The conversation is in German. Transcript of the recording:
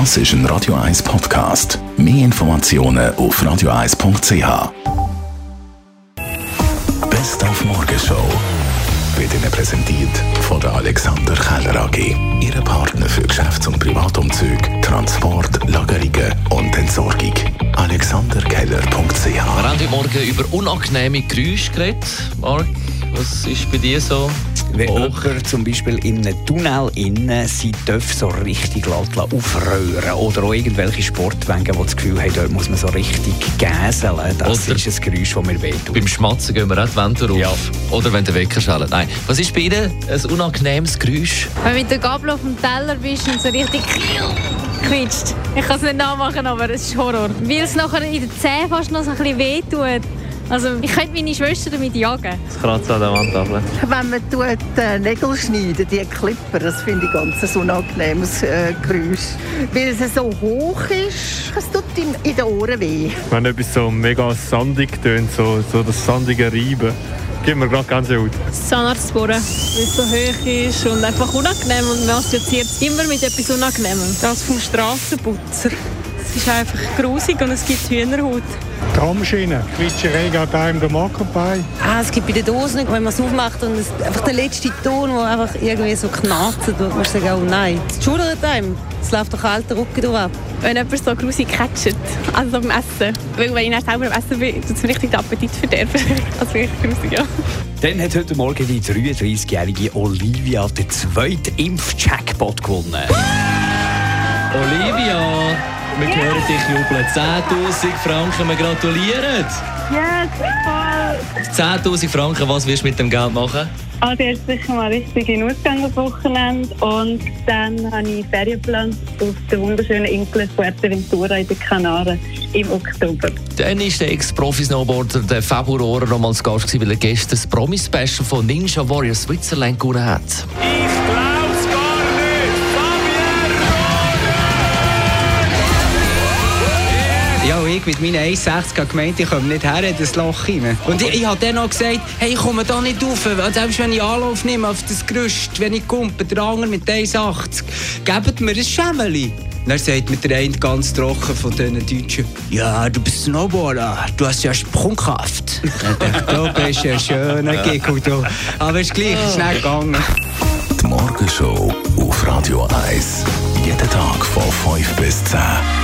Das ist ein Radio 1 Podcast. Mehr Informationen auf radio1.ch. Best auf Morgenshow wird Ihnen präsentiert von der Alexander Keller AG. Ihre Partner für Geschäfts- und Privatumzüge, Transport, Lagerungen und Entsorgung. AlexanderKeller.ch Wir haben heute Morgen über unangenehme Geräusche geredet. Marc, was ist bei dir so? Wenn hoch? jemand zum Beispiel in einem Tunnel innen sie darf so richtig laut aufröhren oder auch irgendwelche Sportwagen, die das Gefühl haben, dort muss man so richtig gäseln. Das Oder- ist ein Geräusch, das mir wehtut. Beim Schmatzen gehen wir auch die Wände auf. Ja. Oder wenn der Wecker schellt. Nein. Was ist bei Ihnen ein unangenehmes Geräusch? Wenn du mit der Gabel auf dem Teller bist und so richtig quietscht. Ich kann es nicht nachmachen, aber es ist Horror. Weil es nachher in den Zähnen fast noch so ein bisschen wehtut. Also ich könnte meine Schwester damit jagen. Das kratzt an der Wandtafel. Wenn man tut, äh, Nägel schneiden, die Clipper, das finde ich ganz ein unangenehmes äh, Geräusch. Weil es so hoch ist, es tut in, in den Ohren weh. Wenn etwas so mega sandig tönt, so, so das sandige Reiben, gibt mir gerade ganz gut. Zahnarztbohren, weil es so hoch ist und einfach unangenehm und man assoziiert es immer mit etwas Unangenehmem. Das vom Strassenputzer. Es ist einfach grusig und es gibt Hühnerhaut. Tramschiene, Quitscherei geht einem der Magen bei. Ah, es gibt bei den Dosen, wenn man es aufmacht und es, einfach der letzte Ton, der einfach irgendwie so knarzt, tut man sagen, oh nein. Es schudert einem. Es läuft doch alter Rücken durch ab. Wenn jemand so grusig catcht, also so beim Essen. Weil wenn ich dann selber am Essen bin, tut es mir richtig den Appetit verderben. Also wirklich grusig, ja. Dann hat heute Morgen die 33-jährige Olivia den zweiten Impf-Jackpot gewonnen. Olivia, wir hören dich jubeln. 10'000 Franken, wir gratulieren. Ja, toll. 10'000 Franken, was wirst du mit dem Geld machen? Also erst sicher mal richtig in Ausgang am Wochenende und dann habe ich Ferienplan auf der wunderschönen Insel Fuerteventura in den Kanaren im Oktober. Dann ist der Ex-Profi-Snowboarder der Fabio Rohrer noch mal zu Gast gewesen, weil er gestern das Promi-Special von Ninja Warrior Switzerland gewonnen hat. Ja, und ich mit meinen 1,60 habe gemeint, ich komme nicht her in das Loch rein. Und ich, ich habe dann noch gesagt, hey, ich komme da nicht rauf. Selbst wenn ich Anlauf nehme auf das Gerüst, wenn ich kumpe, der andere mit 1,80, gebt mir ein Schemmeli. Dann sagt mir der eine ganz trocken von diesen Deutschen, ja, du bist Snowboarder, du hast ja Sprungkraft. Du bist ein schöner du. Aber es ist gleich, es ist schnell gegangen. Die Morgenshow auf Radio 1. Jeden Tag von 5 bis 10.